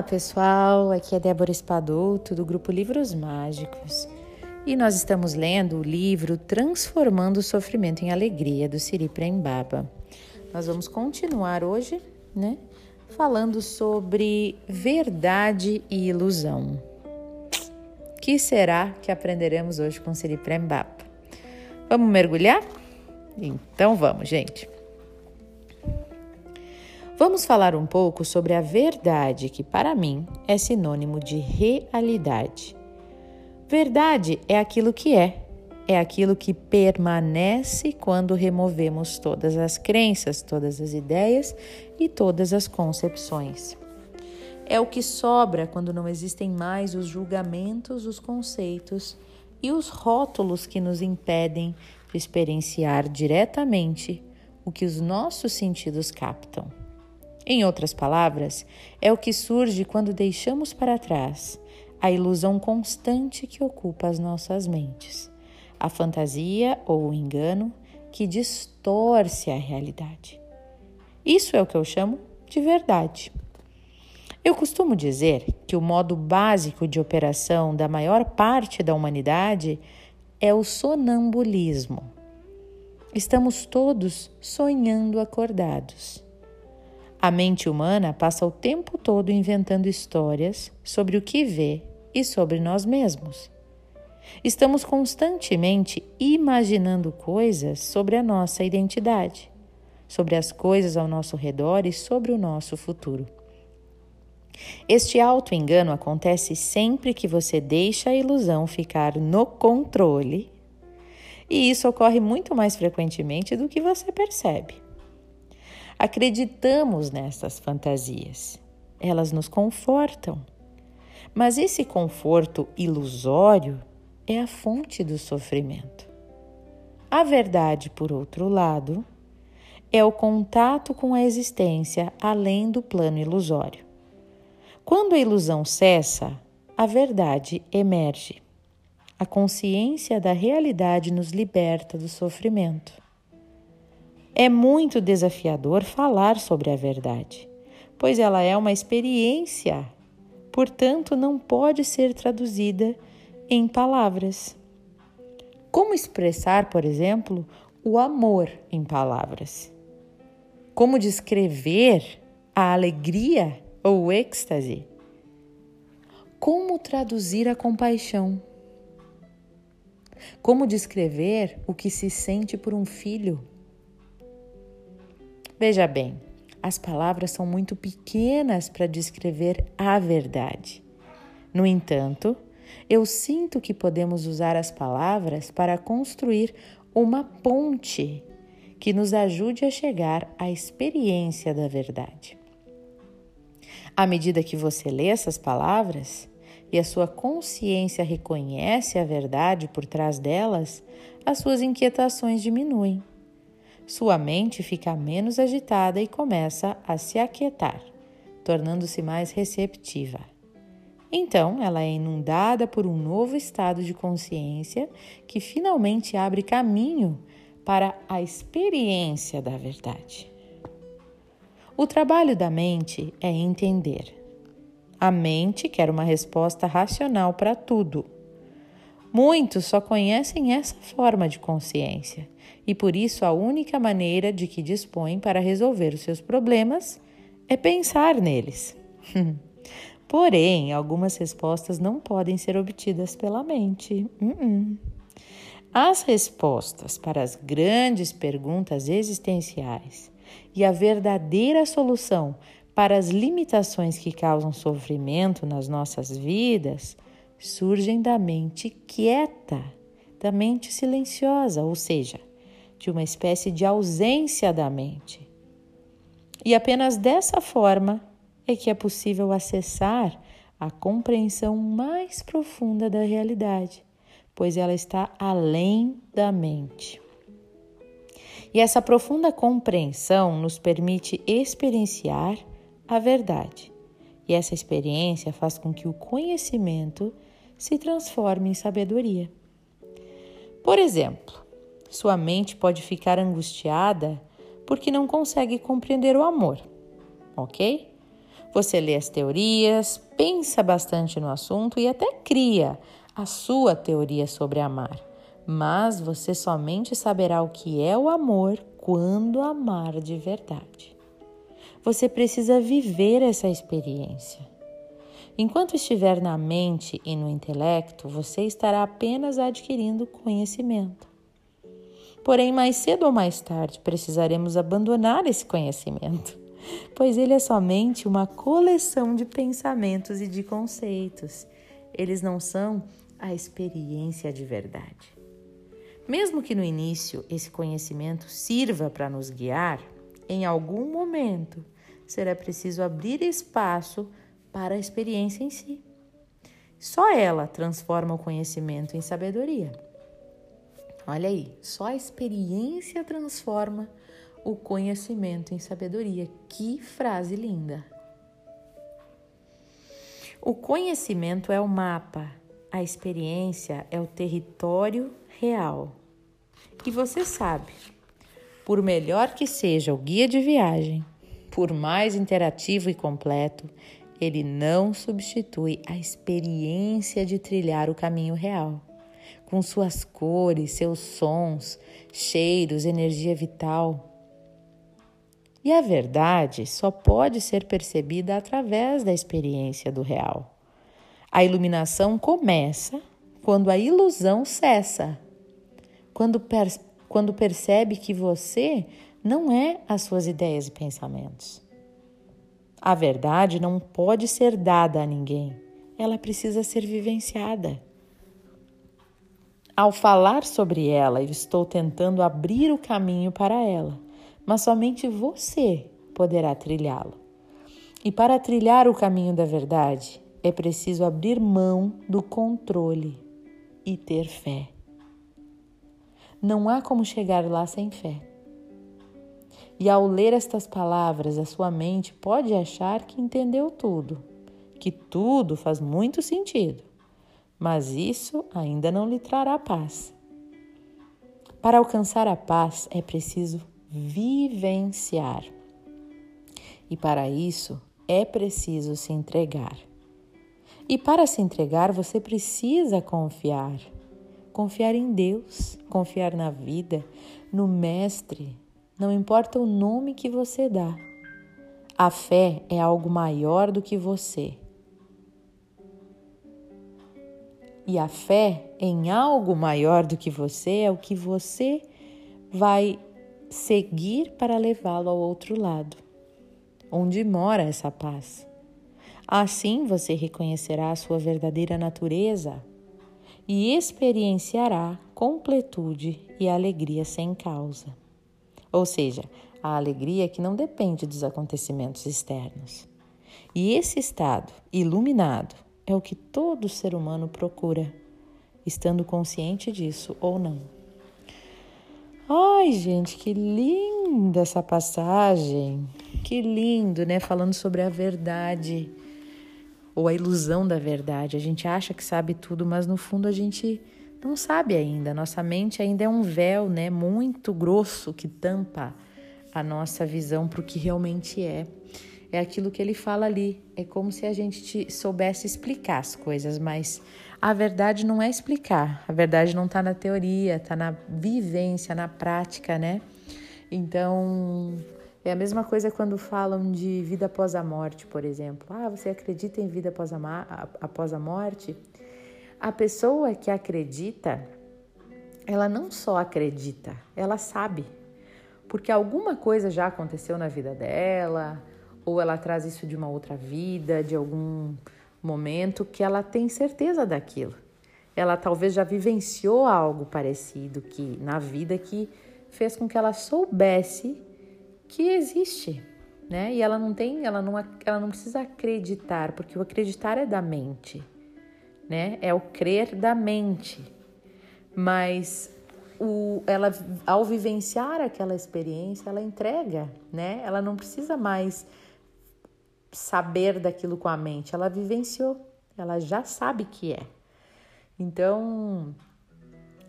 Olá pessoal, aqui é Débora Espadoto do grupo Livros Mágicos e nós estamos lendo o livro Transformando o Sofrimento em Alegria do Siri Prembaba. Nós vamos continuar hoje, né, falando sobre verdade e ilusão. Que será que aprenderemos hoje com Siri Prembaba? Vamos mergulhar? Então vamos, gente. Vamos falar um pouco sobre a verdade, que para mim é sinônimo de realidade. Verdade é aquilo que é, é aquilo que permanece quando removemos todas as crenças, todas as ideias e todas as concepções. É o que sobra quando não existem mais os julgamentos, os conceitos e os rótulos que nos impedem de experienciar diretamente o que os nossos sentidos captam. Em outras palavras, é o que surge quando deixamos para trás a ilusão constante que ocupa as nossas mentes, a fantasia ou o engano que distorce a realidade. Isso é o que eu chamo de verdade. Eu costumo dizer que o modo básico de operação da maior parte da humanidade é o sonambulismo. Estamos todos sonhando acordados. A mente humana passa o tempo todo inventando histórias sobre o que vê e sobre nós mesmos. Estamos constantemente imaginando coisas sobre a nossa identidade, sobre as coisas ao nosso redor e sobre o nosso futuro. Este auto-engano acontece sempre que você deixa a ilusão ficar no controle, e isso ocorre muito mais frequentemente do que você percebe. Acreditamos nessas fantasias. Elas nos confortam. Mas esse conforto ilusório é a fonte do sofrimento. A verdade, por outro lado, é o contato com a existência além do plano ilusório. Quando a ilusão cessa, a verdade emerge. A consciência da realidade nos liberta do sofrimento. É muito desafiador falar sobre a verdade, pois ela é uma experiência, portanto, não pode ser traduzida em palavras. Como expressar, por exemplo, o amor em palavras? Como descrever a alegria ou o êxtase? Como traduzir a compaixão? Como descrever o que se sente por um filho? Veja bem, as palavras são muito pequenas para descrever a verdade. No entanto, eu sinto que podemos usar as palavras para construir uma ponte que nos ajude a chegar à experiência da verdade. À medida que você lê essas palavras e a sua consciência reconhece a verdade por trás delas, as suas inquietações diminuem sua mente fica menos agitada e começa a se aquietar, tornando-se mais receptiva. Então, ela é inundada por um novo estado de consciência que finalmente abre caminho para a experiência da verdade. O trabalho da mente é entender. A mente quer uma resposta racional para tudo. Muitos só conhecem essa forma de consciência e por isso a única maneira de que dispõem para resolver os seus problemas é pensar neles. Porém, algumas respostas não podem ser obtidas pela mente. Uh -uh. As respostas para as grandes perguntas existenciais e a verdadeira solução para as limitações que causam sofrimento nas nossas vidas surgem da mente quieta, da mente silenciosa, ou seja, de uma espécie de ausência da mente. E apenas dessa forma é que é possível acessar a compreensão mais profunda da realidade, pois ela está além da mente. E essa profunda compreensão nos permite experienciar a verdade. E essa experiência faz com que o conhecimento se transforme em sabedoria. Por exemplo, sua mente pode ficar angustiada porque não consegue compreender o amor, ok? Você lê as teorias, pensa bastante no assunto e até cria a sua teoria sobre amar. Mas você somente saberá o que é o amor quando amar de verdade. Você precisa viver essa experiência. Enquanto estiver na mente e no intelecto, você estará apenas adquirindo conhecimento. Porém, mais cedo ou mais tarde, precisaremos abandonar esse conhecimento pois ele é somente uma coleção de pensamentos e de conceitos. Eles não são a experiência de verdade. Mesmo que no início esse conhecimento sirva para nos guiar, em algum momento será preciso abrir espaço para a experiência em si. Só ela transforma o conhecimento em sabedoria. Olha aí, só a experiência transforma o conhecimento em sabedoria. Que frase linda! O conhecimento é o mapa, a experiência é o território real. E você sabe, por melhor que seja o guia de viagem, por mais interativo e completo, ele não substitui a experiência de trilhar o caminho real, com suas cores, seus sons, cheiros, energia vital. E a verdade só pode ser percebida através da experiência do real. A iluminação começa quando a ilusão cessa, quando, per quando percebe que você não é as suas ideias e pensamentos. A verdade não pode ser dada a ninguém, ela precisa ser vivenciada. Ao falar sobre ela, eu estou tentando abrir o caminho para ela mas somente você poderá trilhá-lo. E para trilhar o caminho da verdade, é preciso abrir mão do controle e ter fé. Não há como chegar lá sem fé. E ao ler estas palavras, a sua mente pode achar que entendeu tudo, que tudo faz muito sentido, mas isso ainda não lhe trará paz. Para alcançar a paz é preciso vivenciar. E para isso é preciso se entregar. E para se entregar, você precisa confiar. Confiar em Deus, confiar na vida, no Mestre, não importa o nome que você dá. A fé é algo maior do que você. E a fé em algo maior do que você é o que você vai seguir para levá-lo ao outro lado, onde mora essa paz. Assim você reconhecerá a sua verdadeira natureza e experienciará completude e alegria sem causa. Ou seja, a alegria que não depende dos acontecimentos externos. E esse estado iluminado é o que todo ser humano procura, estando consciente disso ou não. Ai, gente, que linda essa passagem. Que lindo, né? Falando sobre a verdade ou a ilusão da verdade. A gente acha que sabe tudo, mas no fundo a gente não sabe ainda. Nossa mente ainda é um véu, né, muito grosso que tampa a nossa visão para o que realmente é. É aquilo que ele fala ali. É como se a gente soubesse explicar as coisas, mas a verdade não é explicar, a verdade não está na teoria, está na vivência, na prática, né? Então, é a mesma coisa quando falam de vida após a morte, por exemplo. Ah, você acredita em vida após a, após a morte? A pessoa que acredita, ela não só acredita, ela sabe. Porque alguma coisa já aconteceu na vida dela, ou ela traz isso de uma outra vida, de algum momento que ela tem certeza daquilo. Ela talvez já vivenciou algo parecido que na vida que fez com que ela soubesse que existe, né? E ela não tem, ela não, ela não precisa acreditar, porque o acreditar é da mente, né? É o crer da mente. Mas o, ela, ao vivenciar aquela experiência, ela entrega, né? Ela não precisa mais saber daquilo com a mente, ela vivenciou, ela já sabe que é. Então,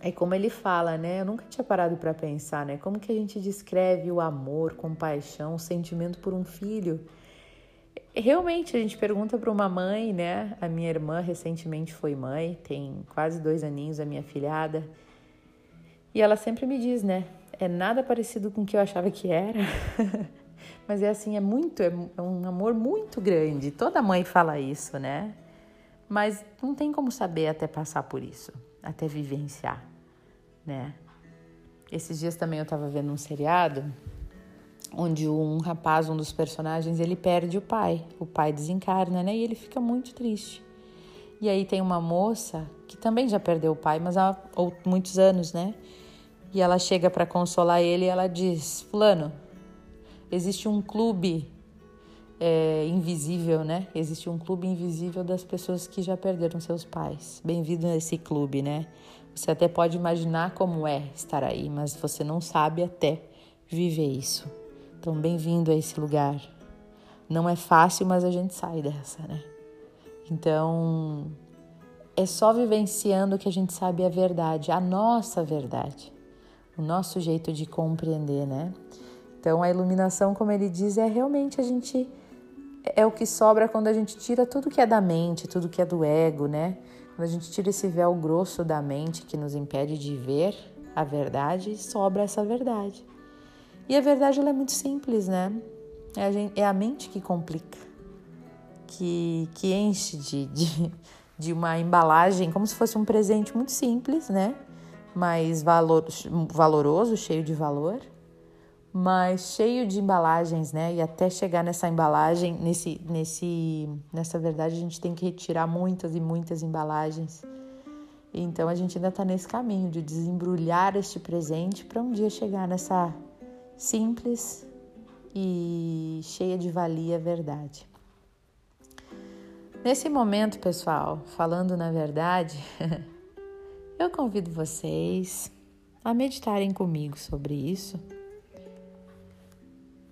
é como ele fala, né? Eu nunca tinha parado para pensar, né? Como que a gente descreve o amor, compaixão, o sentimento por um filho? Realmente a gente pergunta para uma mãe, né? A minha irmã recentemente foi mãe, tem quase dois aninhos, a minha filhada. E ela sempre me diz, né? É nada parecido com o que eu achava que era. Mas é assim, é muito, é um amor muito grande. Toda mãe fala isso, né? Mas não tem como saber até passar por isso, até vivenciar, né? Esses dias também eu estava vendo um seriado onde um rapaz, um dos personagens, ele perde o pai. O pai desencarna, né? E ele fica muito triste. E aí tem uma moça que também já perdeu o pai, mas há muitos anos, né? E ela chega para consolar ele e ela diz: Fulano, existe um clube é, invisível, né? Existe um clube invisível das pessoas que já perderam seus pais. Bem-vindo a esse clube, né? Você até pode imaginar como é estar aí, mas você não sabe até viver isso. Então, bem-vindo a esse lugar. Não é fácil, mas a gente sai dessa, né? Então, é só vivenciando que a gente sabe a verdade, a nossa verdade, o nosso jeito de compreender, né? Então, a iluminação, como ele diz, é realmente a gente é o que sobra quando a gente tira tudo que é da mente, tudo que é do ego, né? Quando a gente tira esse véu grosso da mente que nos impede de ver a verdade, sobra essa verdade. E a verdade ela é muito simples, né? É a, gente, é a mente que complica, que, que enche de, de, de uma embalagem como se fosse um presente muito simples, né? Mas valor, valoroso, cheio de valor mas cheio de embalagens, né? E até chegar nessa embalagem, nesse, nesse, nessa verdade, a gente tem que retirar muitas e muitas embalagens. Então a gente ainda está nesse caminho de desembrulhar este presente para um dia chegar nessa simples e cheia de valia verdade. Nesse momento, pessoal, falando na verdade, eu convido vocês a meditarem comigo sobre isso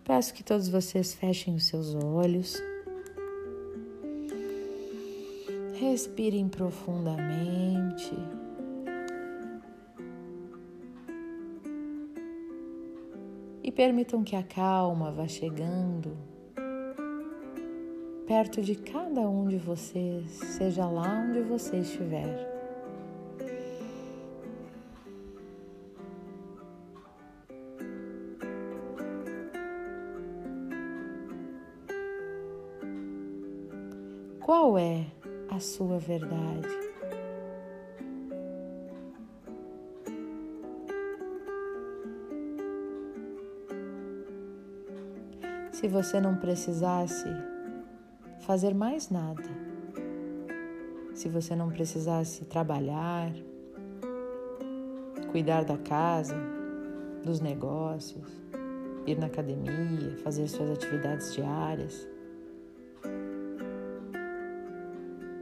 Peço que todos vocês fechem os seus olhos. Respirem profundamente. Permitam que a calma vá chegando perto de cada um de vocês, seja lá onde você estiver. Qual é a sua verdade? Se você não precisasse fazer mais nada, se você não precisasse trabalhar, cuidar da casa, dos negócios, ir na academia, fazer suas atividades diárias,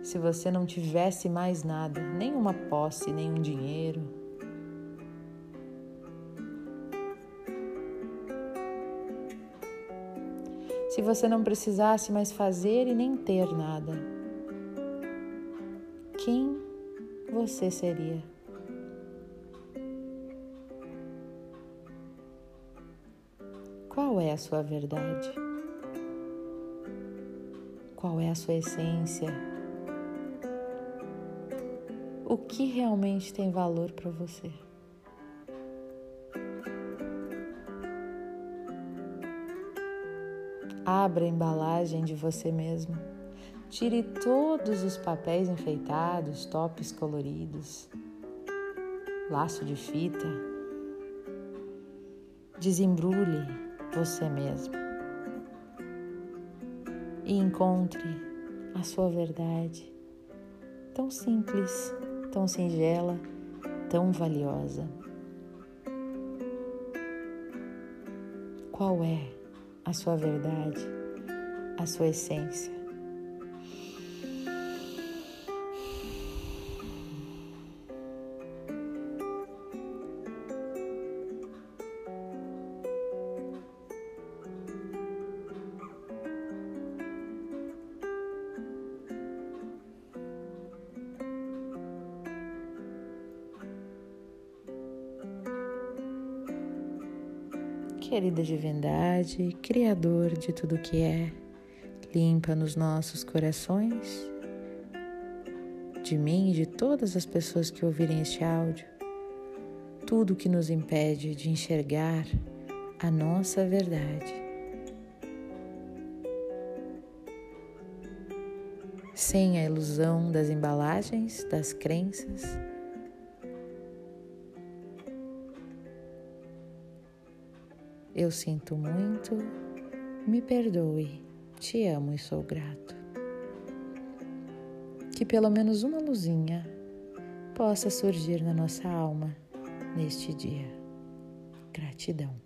se você não tivesse mais nada, nenhuma posse, nenhum dinheiro. Se você não precisasse mais fazer e nem ter nada, quem você seria? Qual é a sua verdade? Qual é a sua essência? o que realmente tem valor para você. Abra a embalagem de você mesmo. Tire todos os papéis enfeitados, tops coloridos, laço de fita. Desembrulhe você mesmo e encontre a sua verdade. Tão simples tão singela, tão valiosa. Qual é a sua verdade, a sua essência? Querida divindade, Criador de tudo que é, limpa nos nossos corações, de mim e de todas as pessoas que ouvirem este áudio, tudo que nos impede de enxergar a nossa verdade. Sem a ilusão das embalagens, das crenças. Eu sinto muito, me perdoe, te amo e sou grato. Que pelo menos uma luzinha possa surgir na nossa alma neste dia. Gratidão.